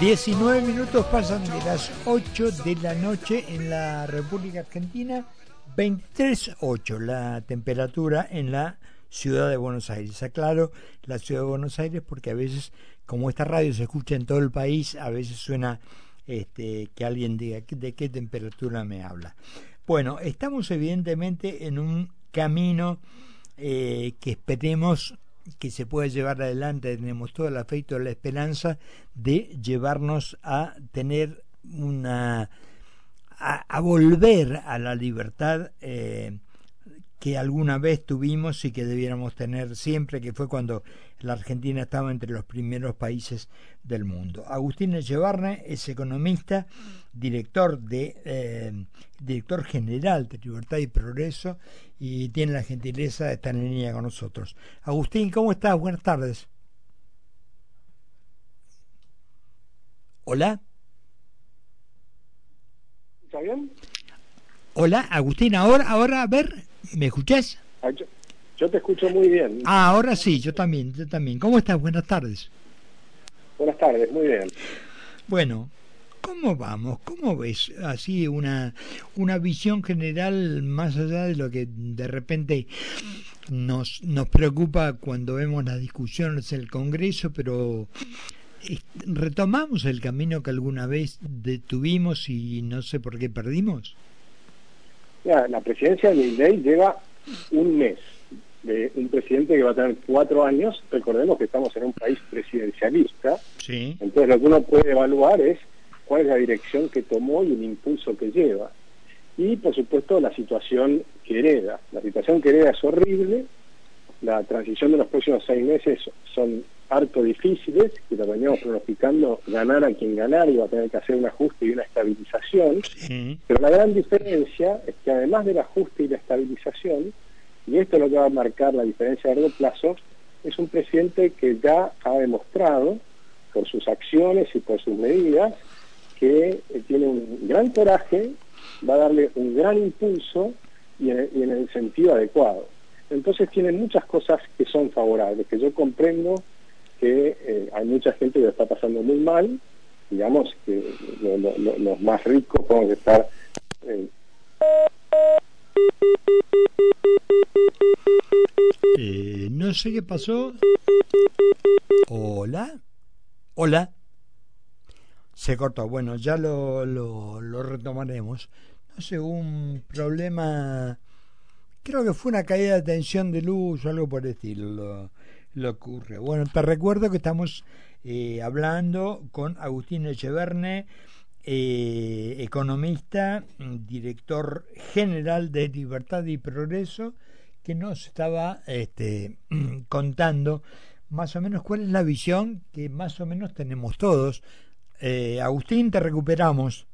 19 minutos pasan de las 8 de la noche en la República Argentina, 23.8 la temperatura en la ciudad de Buenos Aires. Aclaro la ciudad de Buenos Aires porque a veces, como esta radio se escucha en todo el país, a veces suena este, que alguien diga de qué temperatura me habla. Bueno, estamos evidentemente en un camino eh, que esperemos que se pueda llevar adelante, tenemos todo el afecto y la esperanza de llevarnos a tener una a, volver a la libertad eh, que alguna vez tuvimos y que debiéramos tener siempre, que fue cuando la Argentina estaba entre los primeros países del mundo. Agustín Echevarne es economista, director de eh, director general de Libertad y Progreso y tiene la gentileza de estar en línea con nosotros. Agustín, ¿cómo estás? Buenas tardes. Hola. ¿Está bien? Hola, Agustín, ahora, ahora, a ver, ¿Me escuchás? Ah, yo, te escucho muy bien. Ah, ahora sí, yo también, yo también. ¿Cómo estás? Buenas tardes. Buenas tardes, muy bien. Bueno, ¿cómo vamos? ¿Cómo ves así una, una visión general más allá de lo que de repente nos, nos preocupa cuando vemos las discusiones en el Congreso, pero retomamos el camino que alguna vez detuvimos y no sé por qué perdimos? La presidencia de ley lleva un mes de un presidente que va a tener cuatro años. Recordemos que estamos en un país presidencialista. Entonces lo que uno puede evaluar es cuál es la dirección que tomó y el impulso que lleva. Y por supuesto la situación que hereda. La situación que hereda es horrible. La transición de los próximos seis meses son harto difíciles, que lo veníamos pronosticando ganar a quien ganar, y va a tener que hacer un ajuste y una estabilización. Pero la gran diferencia es que además del ajuste y la estabilización, y esto es lo que va a marcar la diferencia a largo plazo, es un presidente que ya ha demostrado, por sus acciones y por sus medidas, que eh, tiene un gran coraje, va a darle un gran impulso y en el sentido adecuado. Entonces tiene muchas cosas que son favorables, que yo comprendo que eh, hay mucha gente que lo está pasando muy mal, digamos que los más ricos podemos estar... Eh, eh, no sé qué pasó. Hola. Hola. Se cortó. Bueno, ya lo, lo, lo retomaremos. No sé, un problema... Creo que fue una caída de tensión de luz o algo por el estilo lo ocurre. Bueno, te recuerdo que estamos eh, hablando con Agustín Echeverne, eh, economista, director general de Libertad y Progreso, que nos estaba este, contando más o menos cuál es la visión que más o menos tenemos todos. Eh, Agustín, te recuperamos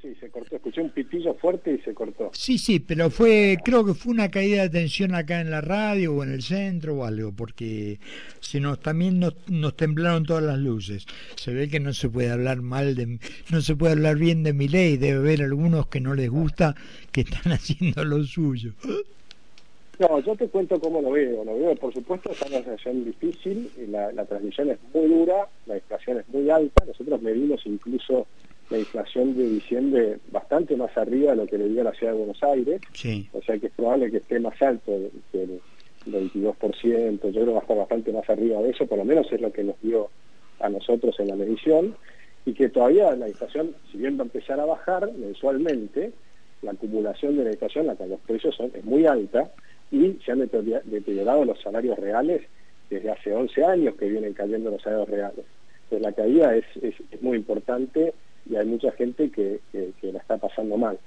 sí, se cortó. Escuché un pitillo fuerte y se cortó. Sí, sí, pero fue, creo que fue una caída de tensión acá en la radio o en el centro o algo, porque si nos también nos, nos temblaron todas las luces. Se ve que no se puede hablar mal de, no se puede hablar bien de mi ley. Debe haber algunos que no les gusta que están haciendo lo suyo. No, yo te cuento cómo lo veo. Lo veo, por supuesto, es una situación difícil, la, la transmisión es muy dura, la inflación es muy alta. Nosotros medimos incluso la inflación de diciembre bastante más arriba de lo que le dio la ciudad de Buenos Aires. O sea que es probable que esté más alto que el 22%, yo creo que va a estar bastante más arriba de eso, por lo menos es lo que nos dio a nosotros en la medición, y que todavía la inflación, si bien va a empezar a bajar mensualmente, la acumulación de la inflación, la los precios son, es muy alta, y se han deteriorado los salarios reales desde hace 11 años que vienen cayendo los salarios reales. Entonces la caída es, es muy importante y hay mucha gente que, la está pasando mal.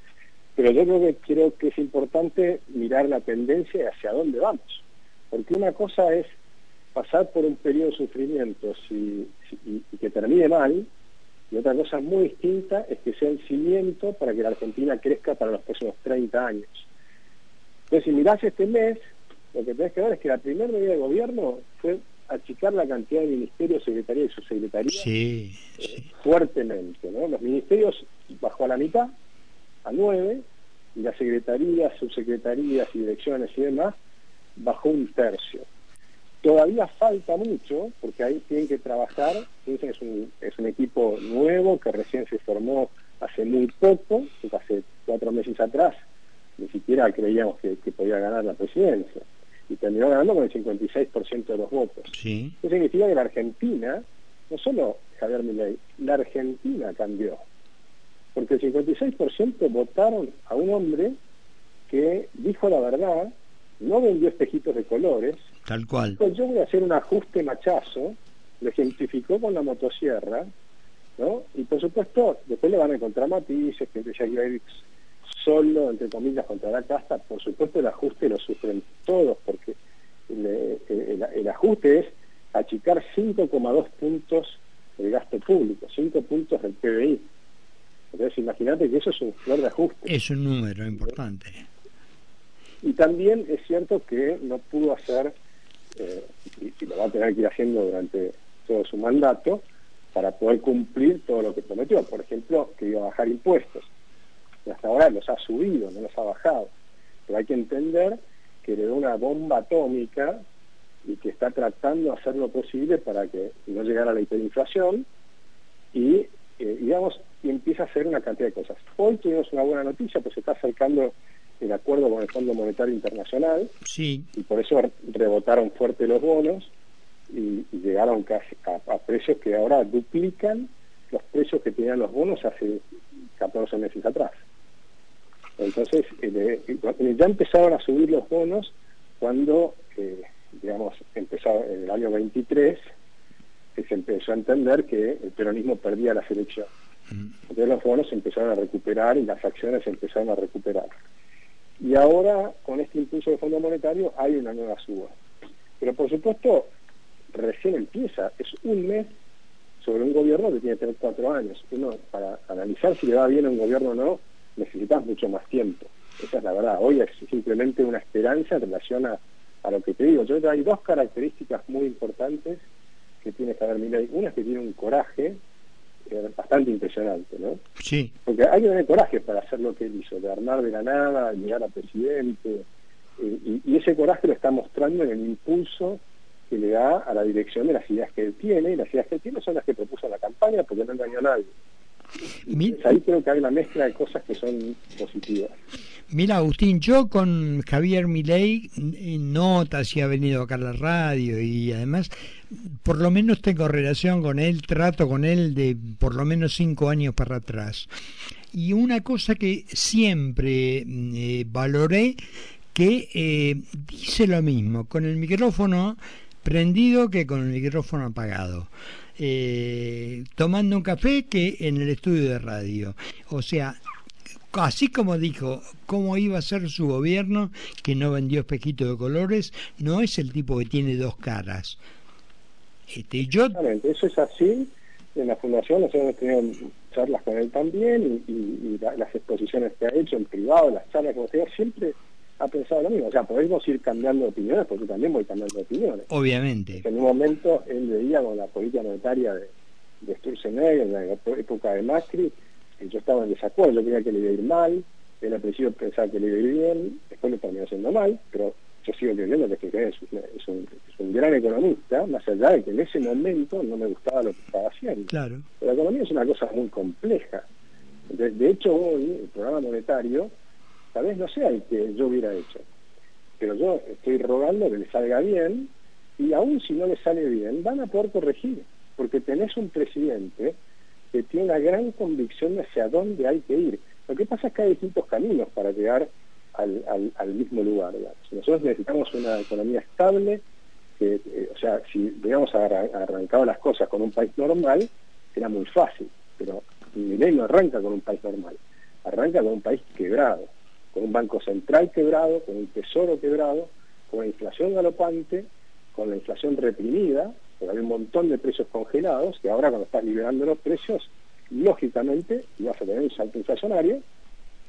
Pero yo creo que creo que es importante mirar la tendencia y hacia dónde vamos. Porque una cosa es pasar por un periodo de sufrimiento y, que termine mal, y otra cosa muy distinta es que sea el cimiento para que la Argentina crezca para los próximos 30 años. Entonces, si mirás este mes, lo que tenés que ver es que la primera medida de gobierno fue achicar la cantidad de ministerios, secretarías y subsecretarías eh, fuertemente. ¿no? Los ministerios bajó a la mitad, a nueve, y las secretarías, subsecretarías y direcciones y demás bajó un tercio. Todavía falta mucho, porque ahí tienen que trabajar Piensen es un, es un equipo nuevo que recién se formó hace muy poco, hace cuatro meses atrás, ni siquiera creíamos que, podía ganar la presidencia. Y terminó ganando con el 56% de los votos. Sí. Eso significa que la Argentina, no solo Javier Milei, la Argentina cambió. Porque el 56% votaron a un hombre que dijo la verdad, no vendió espejitos de colores. Tal cual. yo voy a hacer un ajuste machazo, lo ejemplificó con la motosierra, ¿no? Y por supuesto, después le van a encontrar matices, que ya solo, entre comillas, contra la casta, por supuesto el ajuste lo sufren todos, porque el, ajuste es achicar 5,2 puntos del gasto público, 5 puntos del PBI. Entonces imagínate que eso es un flor de ajuste. Es un número importante. Y también es cierto que no pudo hacer, eh, y, lo va a tener que ir haciendo durante todo su mandato, para poder cumplir todo lo que prometió. Por ejemplo, que iba a bajar impuestos y hasta ahora los ha subido, no los ha bajado. Pero hay que entender que le da una bomba atómica y que está tratando de hacer lo posible para que no llegara a la hiperinflación y, eh, digamos, y empieza a hacer una cantidad de cosas. Hoy tuvimos una buena noticia, pues se está acercando el acuerdo con el Fondo Monetario Internacional sí. y por eso rebotaron fuerte los bonos y, llegaron casi a precios que ahora duplican los precios que tenían los bonos hace 14 meses atrás. Entonces, ya empezaron a subir los bonos cuando, eh, digamos, empezó en el año 23, que se empezó a entender que el peronismo perdía la selección. Mm. Entonces los bonos se empezaron a recuperar y las acciones se empezaron a recuperar. Y ahora, con este impulso del Fondo Monetario, hay una nueva suba. Pero por supuesto, recién empieza, es un mes sobre un gobierno que tiene que tener cuatro años. Uno, para analizar si le va bien a un gobierno o no, necesitas mucho más tiempo. Esa es la verdad. Hoy es simplemente una esperanza en relación a, lo que te digo. Yo creo que hay dos características muy importantes que tiene Javier Milei. Una es que tiene un coraje eh, bastante impresionante, ¿no? Sí. Porque hay que tener coraje para hacer lo que él hizo, de armar de la nada, llegar a presidente. Eh, y, ese coraje lo está mostrando en el impulso que le da a la dirección de las ideas que él tiene, y las ideas que él tiene son las que propuso en la campaña porque no engañó a nadie ahí creo que hay una mezcla de cosas que son positivas. Mira, Agustín, yo con Javier Milei notas y ha venido acá a la radio y además, por lo menos tengo relación con él, trato con él de por lo menos cinco años para atrás. Y una cosa que siempre eh, valoré, que eh, dice lo mismo con el micrófono prendido que con el micrófono apagado eh, tomando un café que en el estudio de radio. O sea, así como dijo cómo iba a ser su gobierno, que no vendió espejitos de colores, no es el tipo que tiene dos caras. Este, yo... eso es así. En la fundación nosotros hemos tenido charlas con él también y, las exposiciones que ha hecho en privado, las charlas que hemos tenido, siempre ha pensado lo mismo. O sea, podemos ir cambiando de opiniones, porque también voy cambiando de opiniones. Obviamente. En un momento él veía con la política monetaria de, de Sturzenegger, en la época de Macri, yo estaba en desacuerdo, yo creía que le iba a ir mal, él al principio pensaba que le iba a ir bien, después le terminó haciendo mal, pero yo sigo creyendo que este es, es, un, es un gran economista, más allá de que en ese momento no me gustaba lo que estaba haciendo. Claro. Pero la economía es una cosa muy compleja. de hecho, hoy el programa monetario tal vez no sea el que yo hubiera hecho. Pero yo estoy rogando que le salga bien y aún si no le sale bien, van a poder corregir, porque tenés un presidente que tiene una gran convicción de hacia dónde hay que ir. Lo que pasa es que hay distintos caminos para llegar al, al, mismo lugar. Nosotros necesitamos una economía estable, eh, o sea, si hubiéramos arrancado las cosas con un país normal, era muy fácil, pero mi ley no arranca con un país normal, arranca con un país quebrado con un banco central quebrado, con un tesoro quebrado, con la inflación galopante, con la inflación reprimida, porque hay un montón de precios congelados, que ahora cuando estás liberando los precios, lógicamente ibas a tener un salto inflacionario,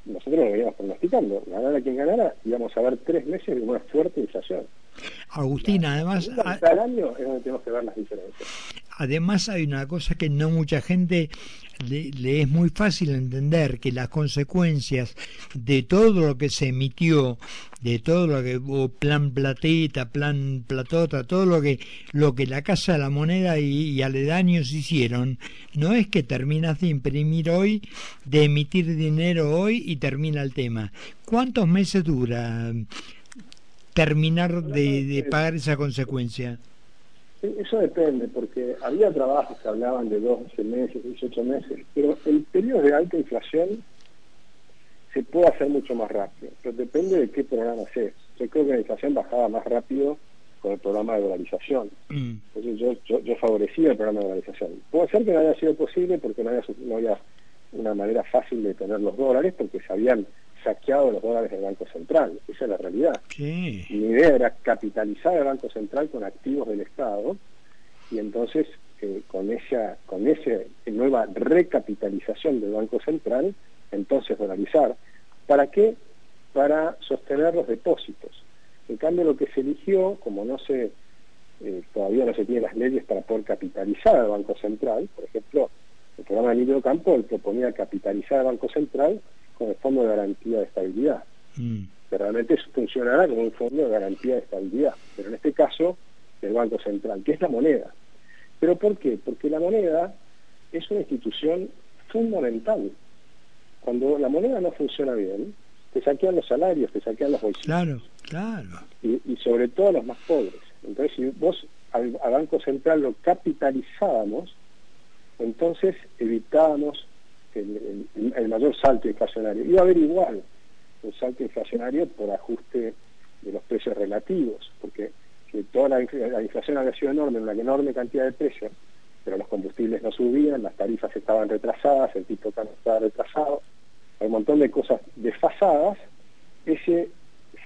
nosotros lo veníamos pronosticando, ganara quien ganara, íbamos a ver tres meses de una fuerte inflación. Agustín, además... Al año es donde tenemos que ver las diferencias. Además hay una cosa que no mucha gente le, es muy fácil entender, que las consecuencias de todo lo que se emitió, de todo lo que hubo plan platita, plan platota, todo lo que, lo que la Casa de la Moneda y, y aledaños hicieron, no es que terminas de imprimir hoy, de emitir dinero hoy y termina el tema. ¿Cuántos meses dura terminar de pagar esa consecuencia? Eso depende, porque había trabajos que hablaban de 12 meses, 18 meses, pero el periodo de alta inflación se puede hacer mucho más rápido, pero depende de qué programa haces. Yo creo que la inflación bajaba más rápido con el programa de dolarización. Mm. Entonces yo, yo, favorecía el programa de dolarización. Puede ser que no haya sido posible porque no había, no había una manera fácil de tener los dólares, porque se habían saqueado los dólares del Banco Central. Esa es la realidad. Mi idea era capitalizar el Banco Central con activos del Estado y entonces eh, con esa con esa nueva recapitalización del Banco Central, entonces dolarizar. ¿Para qué? Para sostener los depósitos. En cambio, lo que se eligió, como no se eh, todavía no se tienen las leyes para poder capitalizar al Banco Central, por ejemplo, el programa de Niño Campo él proponía capitalizar al Banco Central con el Fondo de Garantía de Estabilidad. Mm. Que realmente funcionará como un fondo de garantía de estabilidad, pero en este caso el Banco Central, que es la moneda. ¿Pero por qué? Porque la moneda es una institución fundamental. Cuando la moneda no funciona bien, te saquean los salarios, te saquean los bolsillos. Claro, claro. Y, sobre todo los más pobres. Entonces, si vos al Banco Central lo capitalizábamos, entonces evitábamos el, mayor salto inflacionario. Iba a haber igual un salto inflacionario por ajuste de los precios relativos, porque que toda la, inflación había sido enorme, una enorme cantidad de precios, pero los combustibles no subían, las tarifas estaban retrasadas, el tipo estaba retrasado, un montón de cosas desfasadas, ese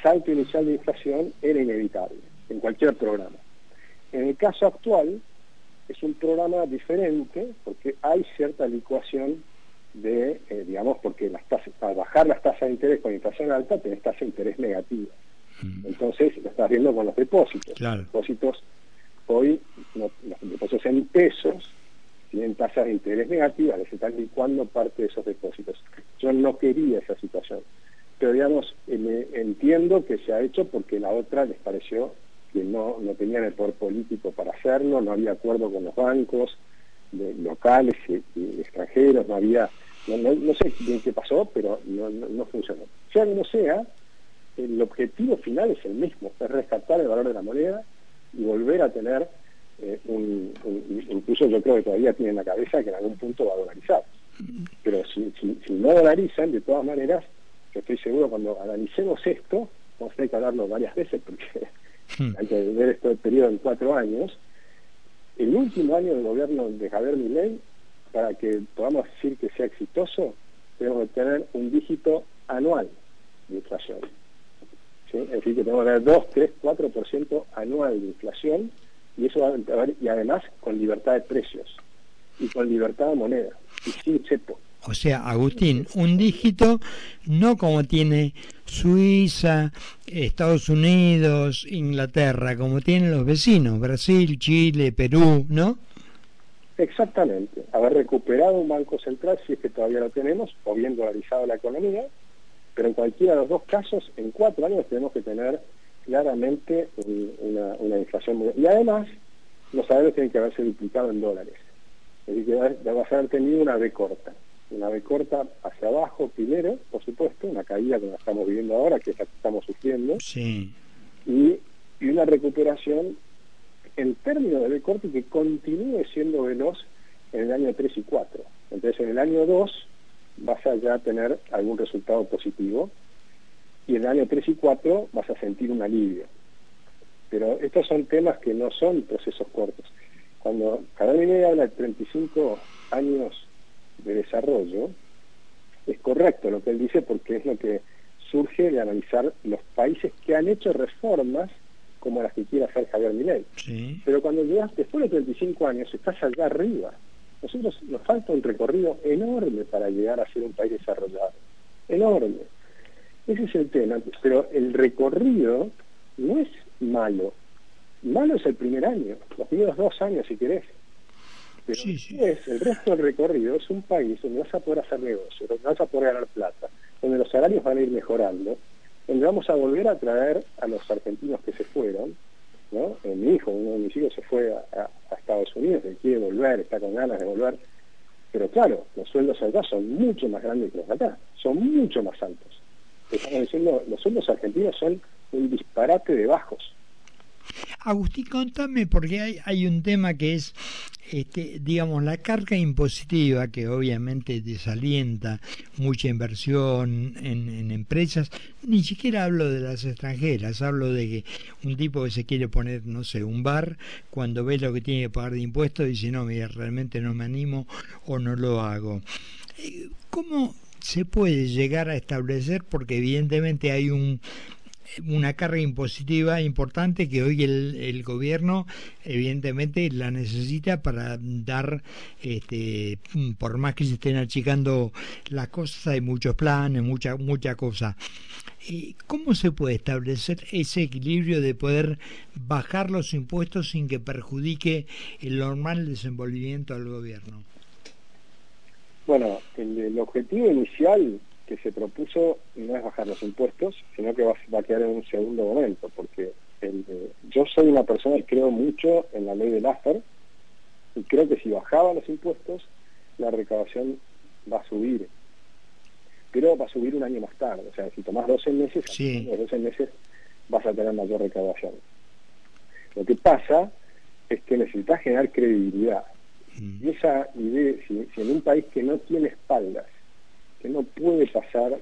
salto inicial de inflación era inevitable en cualquier programa. En el caso actual es un programa diferente porque hay cierta licuación de, eh, digamos, porque las tasas, al bajar las tasas de interés con inflación alta, tenés tasas de interés negativa. Mm. Entonces, lo estás viendo con los depósitos. Los depósitos, hoy, los depósitos en pesos tienen tasas de interés negativas, se están licuando parte de esos depósitos. Yo no quería esa situación. Pero, digamos, eh, entiendo que se ha hecho porque la otra les pareció que no, no tenían el poder político para hacerlo, no había acuerdo con los bancos, de locales y, extranjeros, no había, no, sé bien qué pasó, pero no, no, funcionó. Sea como sea, el objetivo final es el mismo, es rescatar el valor de la moneda y volver a tener eh, un, incluso yo creo que todavía tiene en la cabeza que en algún punto va a dolarizar. Pero si, si, no dolarizan, de todas maneras, yo estoy seguro cuando analicemos esto, vamos a tener que hablarlo varias veces porque hmm. hay que ver esto el periodo en cuatro años, el último año del gobierno de Javier Milei, para que podamos decir que sea exitoso, tenemos que tener un dígito anual de inflación. Es decir, que tenemos que tener 2, 3, 4% anual de inflación y eso va a, y además con libertad de precios y con libertad de moneda y sin cepo. O sea, Agustín, un dígito no como tiene Suiza, Estados Unidos, Inglaterra, como tienen los vecinos, Brasil, Chile, Perú, ¿no? Exactamente, haber recuperado un banco central, si es que todavía lo tenemos, o bien dolarizado la economía, pero en cualquiera de los dos casos, en cuatro años tenemos que tener claramente una, una inflación muy... Y además, los salarios tienen que haberse duplicado en dólares, es decir, que va a haber tenido una B corta. Una B corta hacia abajo primero, por supuesto, una caída como la estamos viviendo ahora, que es la que estamos sufriendo, sí. y, y una recuperación en términos de B corta que continúe siendo veloz en el año 3 y 4. Entonces en el año 2 vas a ya tener algún resultado positivo y en el año 3 y 4 vas a sentir un alivio. Pero estos son temas que no son procesos cortos. Cuando uno habla de 35 años de desarrollo, es correcto lo que él dice porque es lo que surge de analizar los países que han hecho reformas como las que quiere hacer Javier Milei. Pero cuando llegas después de 35 años, estás allá arriba. Nosotros nos falta un recorrido enorme para llegar a ser un país desarrollado. Enorme. Ese es el tema. Pero el recorrido no es malo. Malo es el primer año, los primeros dos años, si querés. Pero después, el resto del recorrido es un país donde vas a poder hacer negocios, donde vas a poder ganar plata, donde los salarios van a ir mejorando, donde vamos a volver a traer a los argentinos que se fueron, ¿no? Eh, mi hijo, uno de mis hijos se fue a, Estados Unidos, él quiere volver, está con ganas de volver, pero claro, los sueldos allá son mucho más grandes que los acá, son mucho más altos. Estamos diciendo, los sueldos argentinos son un disparate de bajos. Agustín, contame, porque hay, hay un tema que es, este, digamos, la carga impositiva que obviamente desalienta mucha inversión en, en, empresas. Ni siquiera hablo de las extranjeras, hablo de que un tipo que se quiere poner, no sé, un bar, cuando ve lo que tiene que pagar de impuestos, dice, no, mira, realmente no me animo o no lo hago. Eh, ¿Cómo se puede llegar a establecer? Porque evidentemente hay un una carga impositiva importante que hoy el, el gobierno evidentemente la necesita para dar, este, por más que se estén achicando las cosas, hay muchos planes, mucha, mucha cosa. ¿Cómo se puede establecer ese equilibrio de poder bajar los impuestos sin que perjudique el normal desenvolvimiento del gobierno? Bueno, el objetivo inicial que se propuso no es bajar los impuestos, sino que va, a quedar en un segundo momento, porque yo soy una persona que creo mucho en la ley del AFER y creo que si bajaban los impuestos, la recaudación va a subir. Pero va a subir un año más tarde, o sea, si tomás 12 meses, en los 12 meses vas a tener mayor recaudación. Lo que pasa es que necesitas generar credibilidad. Mm. Y esa idea, si en un país que no tiene espaldas,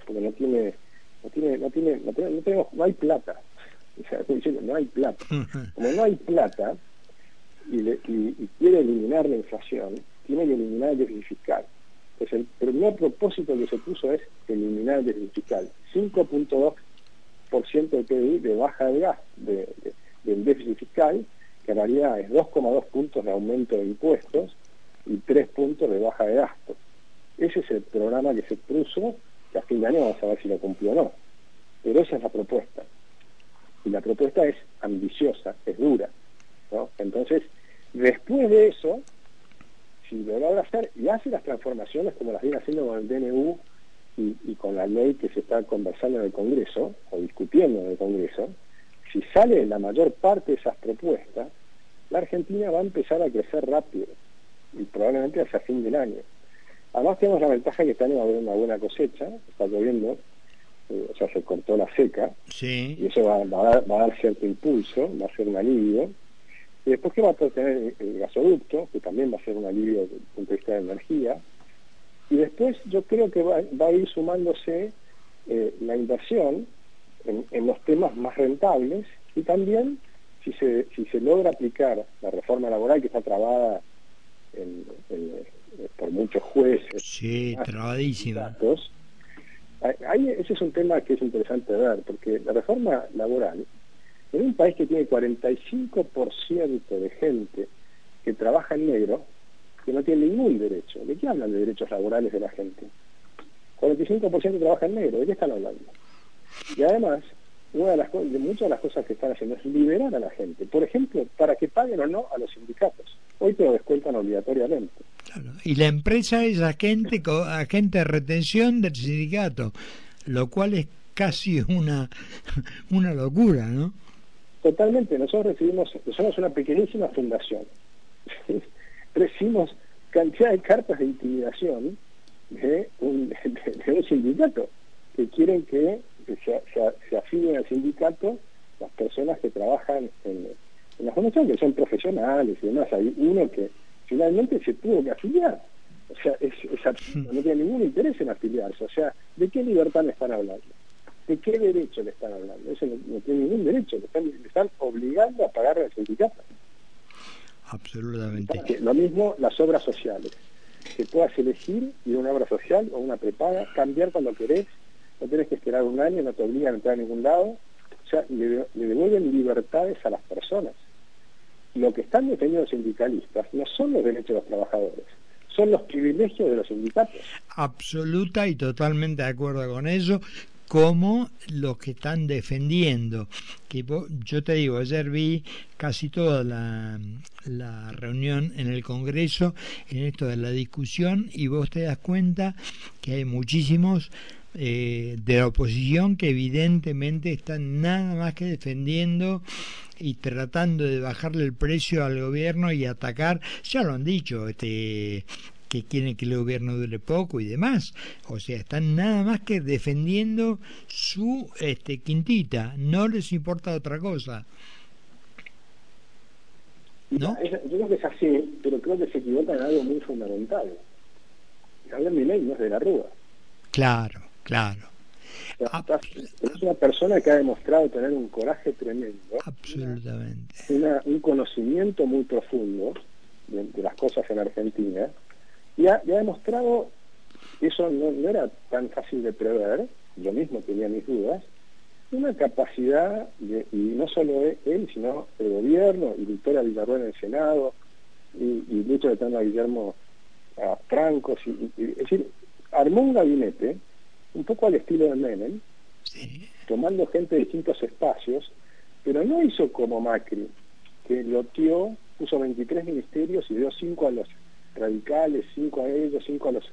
porque no tiene no tiene no tiene no, tenemos no hay plata. O sea diciendo no hay plata. Como no hay plata y, y, quiere eliminar la inflación tiene que eliminar el déficit fiscal. Entonces el primer propósito que se puso es eliminar el déficit fiscal. 5.2% del PIB de baja de gas de, del déficit fiscal que en realidad es 2,2 puntos de aumento de impuestos y 3 puntos de baja de gastos. Ese es el programa que se puso, que a fin de año vamos a ver si lo cumplió o no. Pero esa es la propuesta. Y la propuesta es ambiciosa, es dura. Entonces, después de eso, si lo logra hacer y hace las transformaciones como las viene haciendo con el DNU y, con la ley que se está conversando en el Congreso, o discutiendo en el Congreso, si sale la mayor parte de esas propuestas, la Argentina va a empezar a crecer rápido y probablemente hacia fin del año. Además tenemos la ventaja que este año va a haber una buena cosecha, está lloviendo, eh, o sea, se cortó la seca, y eso va, a dar, cierto impulso, va a ser un alivio. Y después que va a tener el gasoducto, que también va a ser un alivio desde el punto de vista de energía. Y después yo creo que va, a ir sumándose eh, la inversión en, los temas más rentables y también si se, si se logra aplicar la reforma laboral que está trabada en, en, muchos jueces. Sí, trabadísima. Ahí, ese es un tema que es interesante ver, porque la reforma laboral, en un país que tiene 45% de gente que trabaja en negro, que no tiene ningún derecho. ¿De qué hablan de derechos laborales de la gente? 45% trabaja en negro, ¿de qué están hablando? Y además, una de, las, de muchas de las cosas que están haciendo es liberar a la gente. Por ejemplo, para que paguen o no a los sindicatos. Hoy te lo descuentan obligatoriamente. Y la empresa es agente, agente de retención del sindicato, lo cual es casi una, una locura, ¿no? Totalmente. Nosotros recibimos, somos una pequeñísima fundación. recibimos cantidad de cartas de intimidación de un, de, un sindicato que quieren que se, se, afilien al sindicato las personas que trabajan en, en la fundación, que son profesionales y demás. Hay uno que finalmente se tuvo que afiliar. O sea, es, no tiene ningún interés en afiliarse. O sea, ¿de qué libertad le están hablando? ¿De qué derecho le están hablando? Eso no, tiene ningún derecho. Le están, están obligando a pagar al sindicato. Absolutamente. Lo mismo las obras sociales. Que puedas elegir ir a una obra social o una prepaga, cambiar cuando querés, no tenés que esperar un año, no te obligan a entrar a ningún lado. O sea, le devuelven libertades a las personas lo que están defendiendo los sindicalistas no son los derechos de los trabajadores, son los privilegios de los sindicatos. Absoluta y totalmente de acuerdo con eso. como los que están defendiendo. Que yo te digo, ayer vi casi toda la, la reunión en el Congreso en esto de la discusión y vos te das cuenta que hay muchísimos eh, de la oposición que evidentemente están nada más que defendiendo y tratando de bajarle el precio al gobierno y atacar, ya lo han dicho, este que quieren que el gobierno dure poco y demás. O sea, están nada más que defendiendo su este, quintita, no les importa otra cosa. ¿No? yo creo que es así, pero creo que se equivocan en algo muy fundamental. Javier Milei no es de la Rúa. Claro, claro. Ah, es una persona que ha demostrado tener un coraje tremendo. Absolutamente. un conocimiento muy profundo de, las cosas en Argentina. Y ha, demostrado que eso no, era tan fácil de prever. Yo mismo tenía mis dudas. Una capacidad, de, y no solo él, sino el gobierno y Victoria Villarruel en el Senado, y, y hecho de tener a Guillermo a Francos. es decir, armó un gabinete un poco al estilo de Menem, tomando gente de distintos espacios, pero no hizo como Macri, que loteó, puso 23 ministerios y dio 5 a los radicales, 5 a ellos, 5 a los...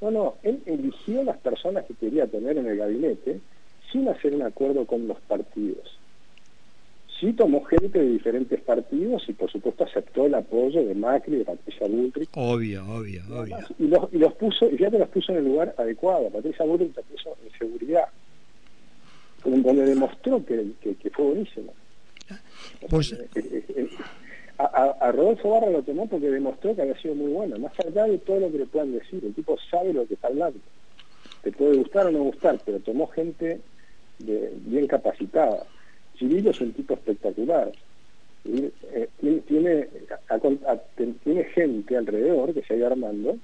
No, no, él eligió las personas que quería tener en el gabinete sin hacer un acuerdo con los partidos. Sí tomó gente de diferentes partidos y por supuesto aceptó el apoyo de Macri, de Patricia Bullrich. Obvio, obvio, obvio. Y los, y los puso, y te los puso en el lugar adecuado. Patricia Bullrich la puso en seguridad, donde demostró que, que, fue buenísimo. Pues, eh, eh, eh, a, Rodolfo Barra lo tomó porque demostró que había sido muy bueno, más allá de todo lo que le puedan decir, el tipo sabe lo que está hablando. Te puede gustar o no gustar, pero tomó gente bien capacitada Cirillo es un tipo Eh, tiene, tiene gente alrededor que se ha ido armando.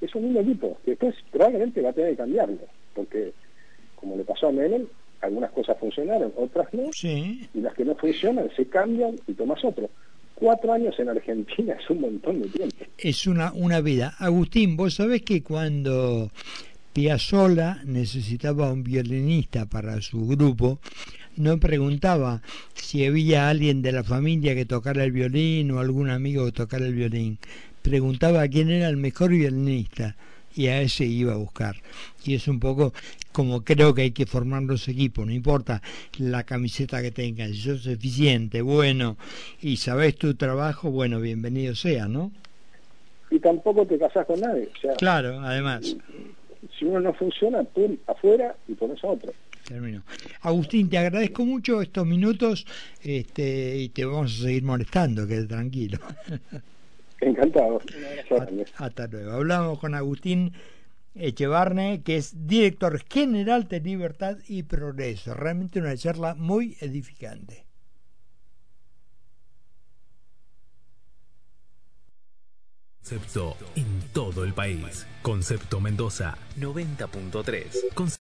Es un lindo equipo, que después probablemente va a tener que cambiarlo, porque como le pasó a Menem, algunas cosas funcionaron, otras no, y las que no funcionan se cambian y tomas otro. Cuatro años en Argentina es un montón de tiempo. Es una, una vida. Agustín, vos sabés que cuando Piazzolla necesitaba un violinista para su grupo, no preguntaba si había alguien de la familia que tocara el violín o algún amigo que tocara el violín. Preguntaba quién era el mejor violinista y a ese iba a buscar. Y es un poco como creo que hay que formar los equipos, no importa la camiseta que tengas, si sos eficiente, bueno y sabes tu trabajo, bueno, bienvenido sea, ¿no? Y tampoco te casas con nadie. claro, además. Si uno no funciona, tú afuera y pones a otro. Agustín, te agradezco mucho estos minutos este, y te vamos a seguir molestando, quede tranquilo. Encantado. Hasta luego. Hablamos con Agustín Echevarne, que es director general de Libertad y Progreso. Realmente una charla muy edificante. Concepto en todo el país. Concepto Mendoza 90.3.